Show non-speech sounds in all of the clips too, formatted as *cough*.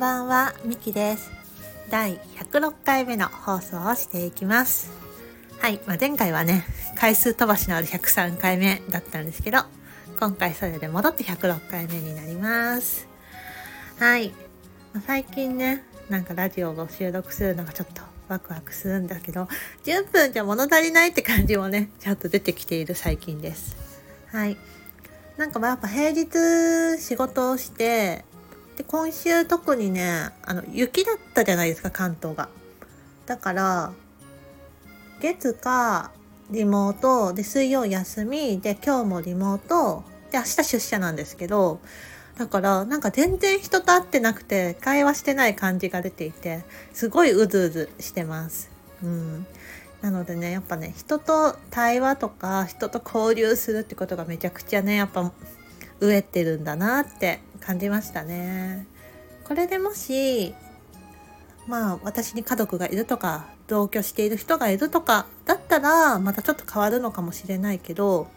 ばんは、みきです。第106回目の放送をしていきます。はい、まあ、前回はね、回数飛ばしのある103回目だったんですけど、今回それで戻って106回目になります。はい、まあ最近ね、なんかラジオを収録するのがちょっとワクワクするんだけど、10分じゃ物足りないって感じもね、ちょっと出てきている最近です。はい。なんかまあやっぱ平日仕事をして、で今週特にねあの雪だったじゃないですか関東が。だから月かリモートで水曜休みで今日もリモートで明日出社なんですけどだからなんか全然人と会ってなくて会話してない感じが出ていてすごいうずうずしてます。うん。なのでねやっぱね人と対話とか人と交流するってことがめちゃくちゃねやっぱ飢えてるんだなって感じましたね。これでもしまあ私に家族がいるとか同居している人がいるとかだったらまたちょっと変わるのかもしれないけど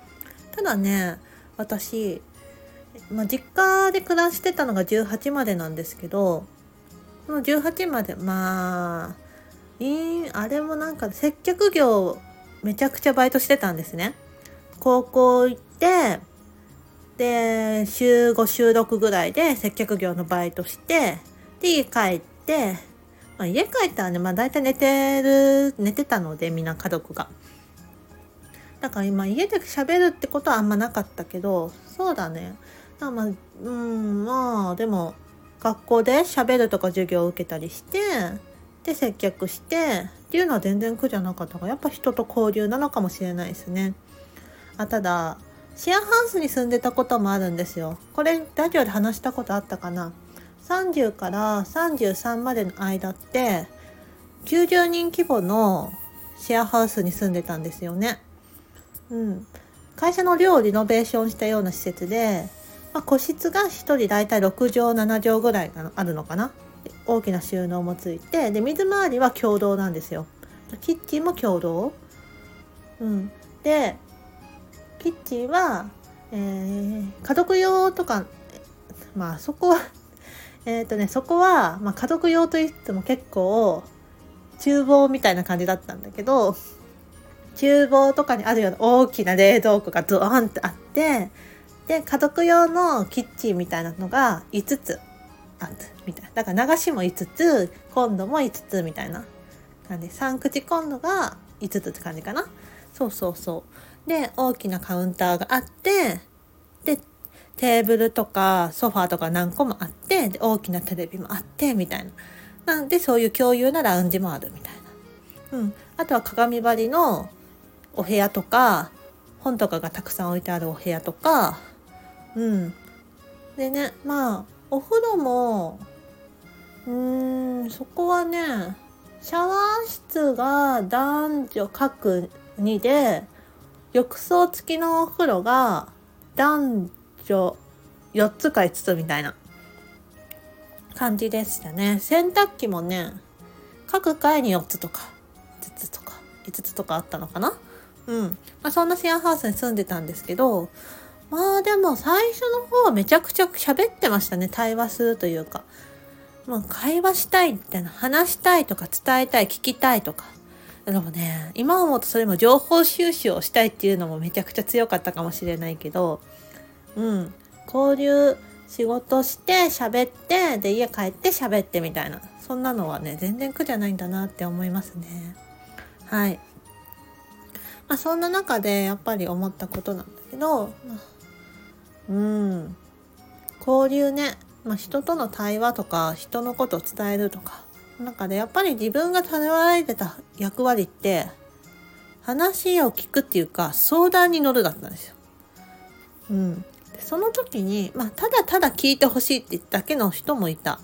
ただね私、まあ、実家で暮らしてたのが18までなんですけどその18までまあいいあれもなんか接客業めちゃくちゃバイトしてたんですね。高校行ってで週5週6ぐらいで接客業のバイトしてで家帰って、まあ、家帰ったらねまあ大体寝てる寝てたのでみんな家族が。だから今家で喋るってことはあんまなかったけどそうだね。まあまあうんまあでも学校で喋るとか授業を受けたりしてで接客してっていうのは全然苦じゃなかったからやっぱ人と交流なのかもしれないですね。あただシェアハウスに住んでたこともあるんですよ。これラジオで話したことあったかな ?30 から33までの間って90人規模のシェアハウスに住んでたんですよね。うん。会社の寮をリノベーションしたような施設で、まあ、個室が1人だいたい6畳7畳ぐらいあるのかな？大きな収納もついてで水回りは共同なんですよ。キッチンも共同。うん。でキッチンは、えー、家族用とかまあそこは *laughs* えっ、とねそこは、まあ、家族用といっても結構厨房みたいな感じだったんだけど厨房とかにあるような大きな冷蔵庫がドーンってあってで家族用のキッチンみたいなのが5つあるみたいな。だから流しも5つコンロも5つみたいな感じ。3口コンロが5つって感じかな。そうそうそう。で大きなカウンターがあってでテーブルとかソファーとか何個もあってで大きなテレビもあってみたいな。なんでそういう共有なラウンジもあるみたいな、うん、あとは鏡張りのお部屋とか本とかがたくさん置いてあるお部屋とか。うん。でねまあお風呂もうーんそこはねシャワー室が男女各2で浴槽付きのお風呂が男女4つか5つみたいな感じでしたね。洗濯機もね、各階に4つとか5つとか5つとかあったのかな？うん。まあそんなシェアハウスに住んでたんですけど、まあでも最初の方はめちゃくちゃ喋ってましたね。対話するというか。もう会話したいみたいな、話したいとか伝えたい、聞きたいとか。でもね、今思うとそれも情報収集をしたいっていうのもめちゃくちゃ強かったかもしれないけど、うん、交流、仕事して喋って、で家帰って喋ってみたいな、そんなのはね、全然苦じゃないんだなって思いますね。はい。まあそんな中でやっぱり思ったことなんだけど、うん、交流ね、まあ人との対話とか、人のことを伝えるとか、中でやっぱり自分が頼られてた役割って話を聞くっていうか相談に乗るだったんですよ。うん。でその時に、まあ、ただただ聞いてほしいってだけの人もいた。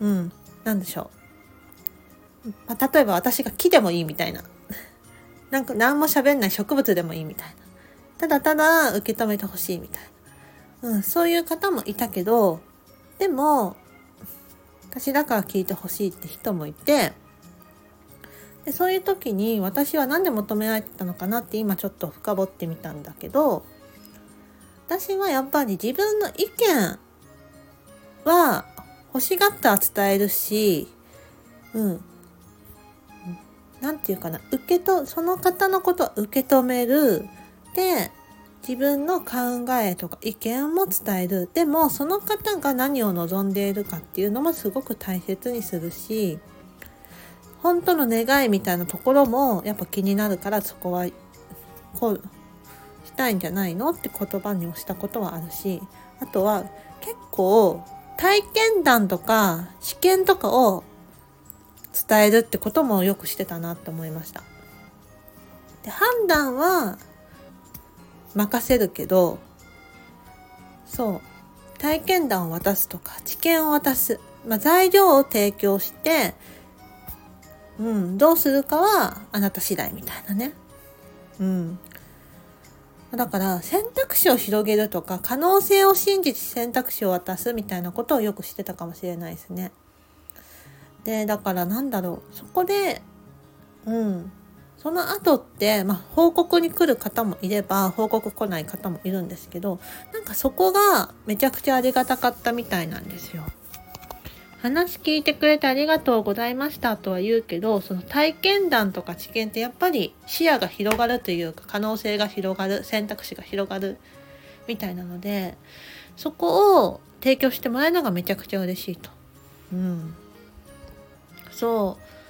うん。なでしょう。まあ、例えば私が木でもいいみたいな。*laughs* なんか何も喋んない植物でもいいみたいな。ただただ受け止めてほしいみたいな。うん。そういう方もいたけど、でも、私だから聞いてほしいって人もいてでそういう時に私は何で求められてたのかなって今ちょっと深掘ってみたんだけど私はやっぱり自分の意見は欲しがったら伝えるしうん。何て言うかな受けとその方のことを受け止める。で自分の考えとか意見も伝えるでもその方が何を望んでいるかっていうのもすごく大切にするし本当の願いみたいなところもやっぱ気になるからそこはこうしたいんじゃないのって言葉にもしたことはあるしあとは結構体験談とか試験とかを伝えるってこともよくしてたなって思いました。で判断は任せるけどそう体験談を渡すとか知見を渡す、まあ、材料を提供してうん、どうするかはあなた次第みたいなね。うん。だから選択肢を広げるとか可能性を信じて選択肢を渡すみたいなことをよくしてたかもしれないですね。でだからなんだろうそこでうんその後って、まあ、報告に来る方もいれば報告来ない方もいるんですけどなんかそこがめちゃくちゃありがたかったみたいなんですよ。話聞いてくれてありがとうございましたとは言うけどその体験談とか知見ってやっぱり視野が広がるというか可能性が広がる選択肢が広がるみたいなのでそこを提供してもらえるのがめちゃくちゃ嬉しいと。うん、そう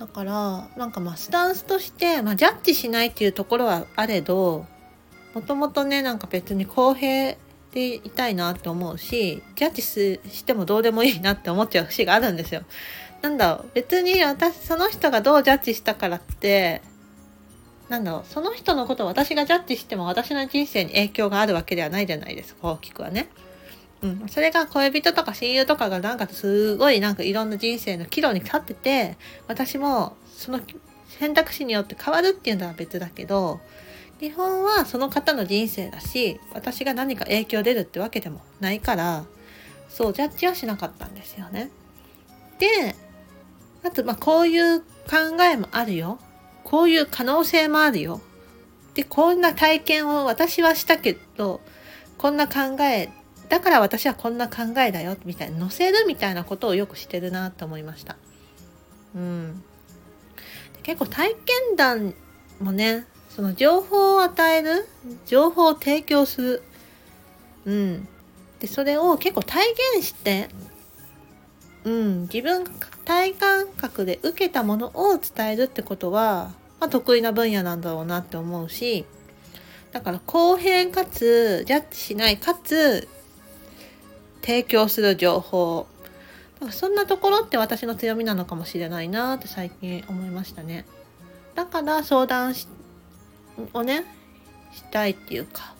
だからなんかまあスタンスとして、まあ、ジャッジしないっていうところはあれどもともとねなんか別に公平でいたいなって思うしジャッジしてもどうでもいいなって思っちゃう節があるんですよ。なんだろう別に私その人がどうジャッジしたからってなんだろうその人のことを私がジャッジしても私の人生に影響があるわけではないじゃないですか大きくはね。うん、それが恋人とか親友とかがなんかすごいなんかいろんな人生の岐路に立ってて私もその選択肢によって変わるっていうのは別だけど基本はその方の人生だし私が何か影響出るってわけでもないからそうジャッジはしなかったんですよね。であとまあこういう考えもあるよ。こういう可能性もあるよ。でこんな体験を私はしたけどこんな考えだから私はこんな考えだよみたいな載せるみたいなことをよくしてるなと思いました。うん、結構体験談もねその情報を与える情報を提供する。うん。でそれを結構体現してうん。自分体感覚で受けたものを伝えるってことは、まあ、得意な分野なんだろうなって思うしだから公平かつジャッジしないかつ提供する情報。そんなところって私の強みなのかもしれないなって最近思いましたね。だから相談をねしたいっていうか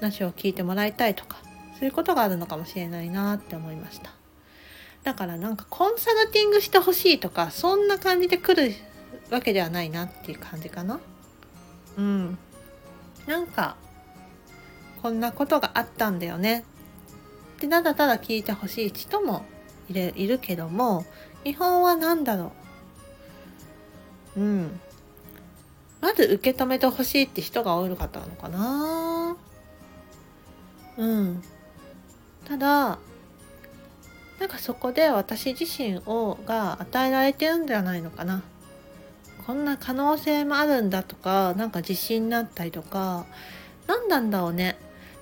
話を聞いてもらいたいとかそういうことがあるのかもしれないなって思いました。だからなんかコンサルティングしてほしいとかそんな感じで来るわけではないなっていう感じかな。うん。なんかこんなことがあったんだよね。ってただただ聞いてほしい人もいるいるけども基本は何だろう？うん。まず受け止めてほしいって人が多かったのかな。うん。ただなんかそこで私自身をが与えられてるんじゃないのかな。こんな可能性もあるんだとかなんか自信になったりとか。何なんだろうね。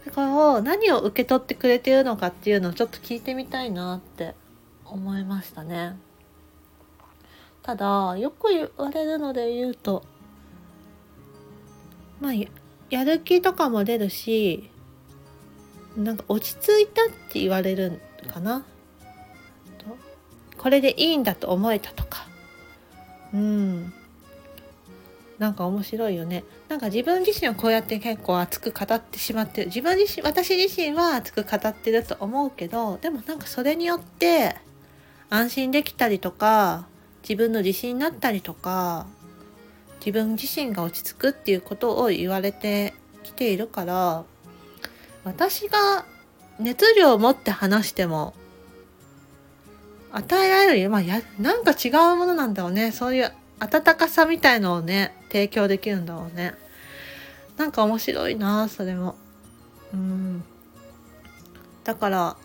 だから何を受け取ってくれてるのかっていうのをちょっと聞いてみたいなって思いましたね。ただよく言われるので言うとまあやる気とかも出るしなんか落ち着いたって言われるかな。これでいいんだと思えたとか。うん。なんか面白いよね。なんか自分自身はこうやって結構熱く語ってしまってる自分自身私自身は熱く語ってると思うけどでもなんかそれによって安心できたりとか自分の自信になったりとか自分自身が落ち着くっていうことを言われてきているから私が熱量を持って話しても与えられるまあやなんか違うものなんだろうね。そういう温かさみたいのをね提供できるんだろうね。なんか面白いなそれも。うん。だから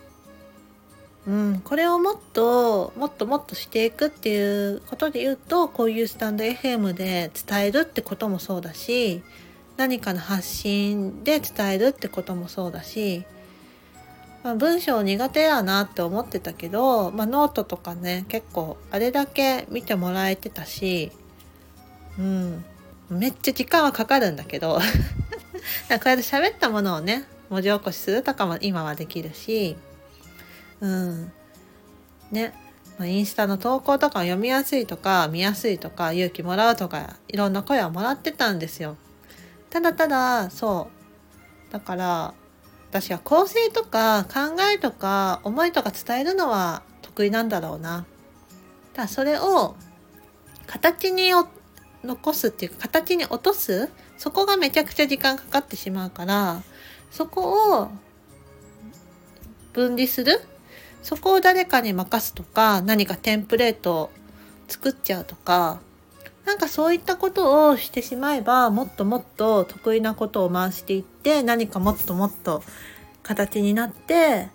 うん、これをもっともっともっとしていくっていうことで言うとこういうスタンド FM で伝えるってこともそうだし何かの発信で伝えるってこともそうだし、まあ、文章苦手やなって思ってたけど、まあ、ノートとかね結構あれだけ見てもらえてたし、うん、めっちゃ時間はかかるんだけど。*laughs* こうやって喋ったものをね文字起こしするとかも今はできるしうん。ね、インスタの投稿とか読みやすいとか見やすいとか勇気もらうとかいろんな声をもらってたんですよ。ただただそう。だから私は構成とか考えとか思いとか伝えるのは得意なんだろうな。だそれを形に残すっていうか形に落とすそこがめちゃくちゃ時間かかってしまうからそこを分離するそこを誰かに任すとか何かテンプレートを作っちゃうとかなんかそういったことをしてしまえばもっともっと得意なことを回していって何かもっともっと形になって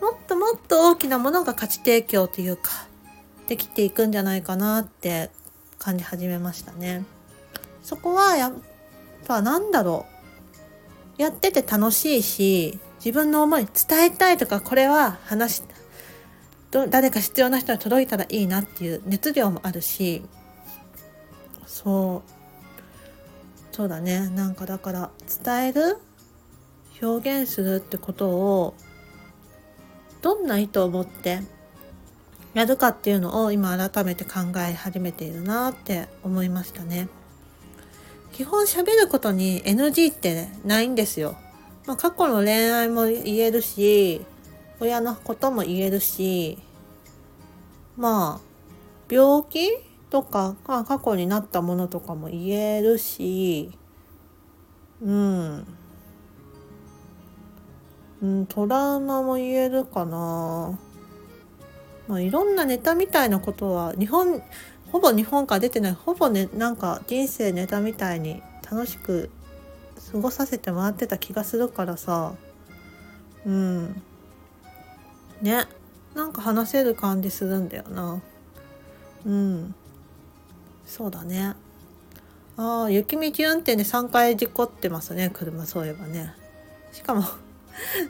もっともっと大きなものが価値提供というかできていくんじゃないかなって感じ始めましたね。そこはやっぱなんだろうやってて楽しいし自分の思い伝えたいとかこれは話誰か必要な人に届いたらいいなっていう熱量もあるしそうそうだねなんかだから伝える？表現するってことをどんな意図を持ってやるかっていうのを今改めて考え始めているなって思いましたね。基本喋ることに NG ってないんですよ。まあ、過去の恋愛も言えるし親のことも言えるしまあ病気とかが過去になったものとかも言えるしうん、うん、トラウマも言えるかな。まあいろんなネタみたいなことは日本ほぼ日本から出てないほぼねなんか人生ネタみたいに楽しく過ごさせてもらってた気がするからさ。うん。ね。なんか話せる感じするんだよな。うん。そうだね。ああ雪道運転で3回事故ってますね車そういえばね。しかも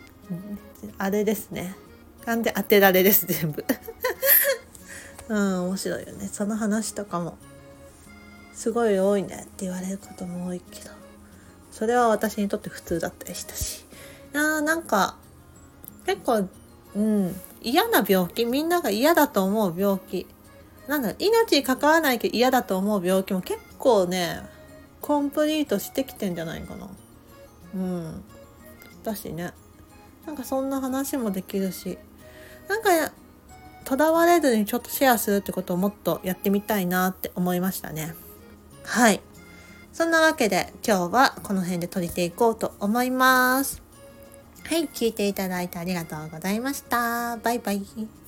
*laughs* あれですね。完全当てられです全部。*laughs* うん面白いよね。その話とかもすごい多いねって言われることも多いけど。それは私にとって普通だったりしたし。あなんか結構うん嫌な病気？みんなが嫌だと思う病気。なんだ命に関わらないけど嫌だと思う病気も結構ねコンプリートしてきてんじゃないかなうんだしねなんかそんな話もできるしなんかとらわれずにちょっとシェアするってことをもっとやってみたいなって思いましたねはいそんなわけで今日はこの辺で撮りていこうと思います。はい、聞いていただいてありがとうございました。バイバイ。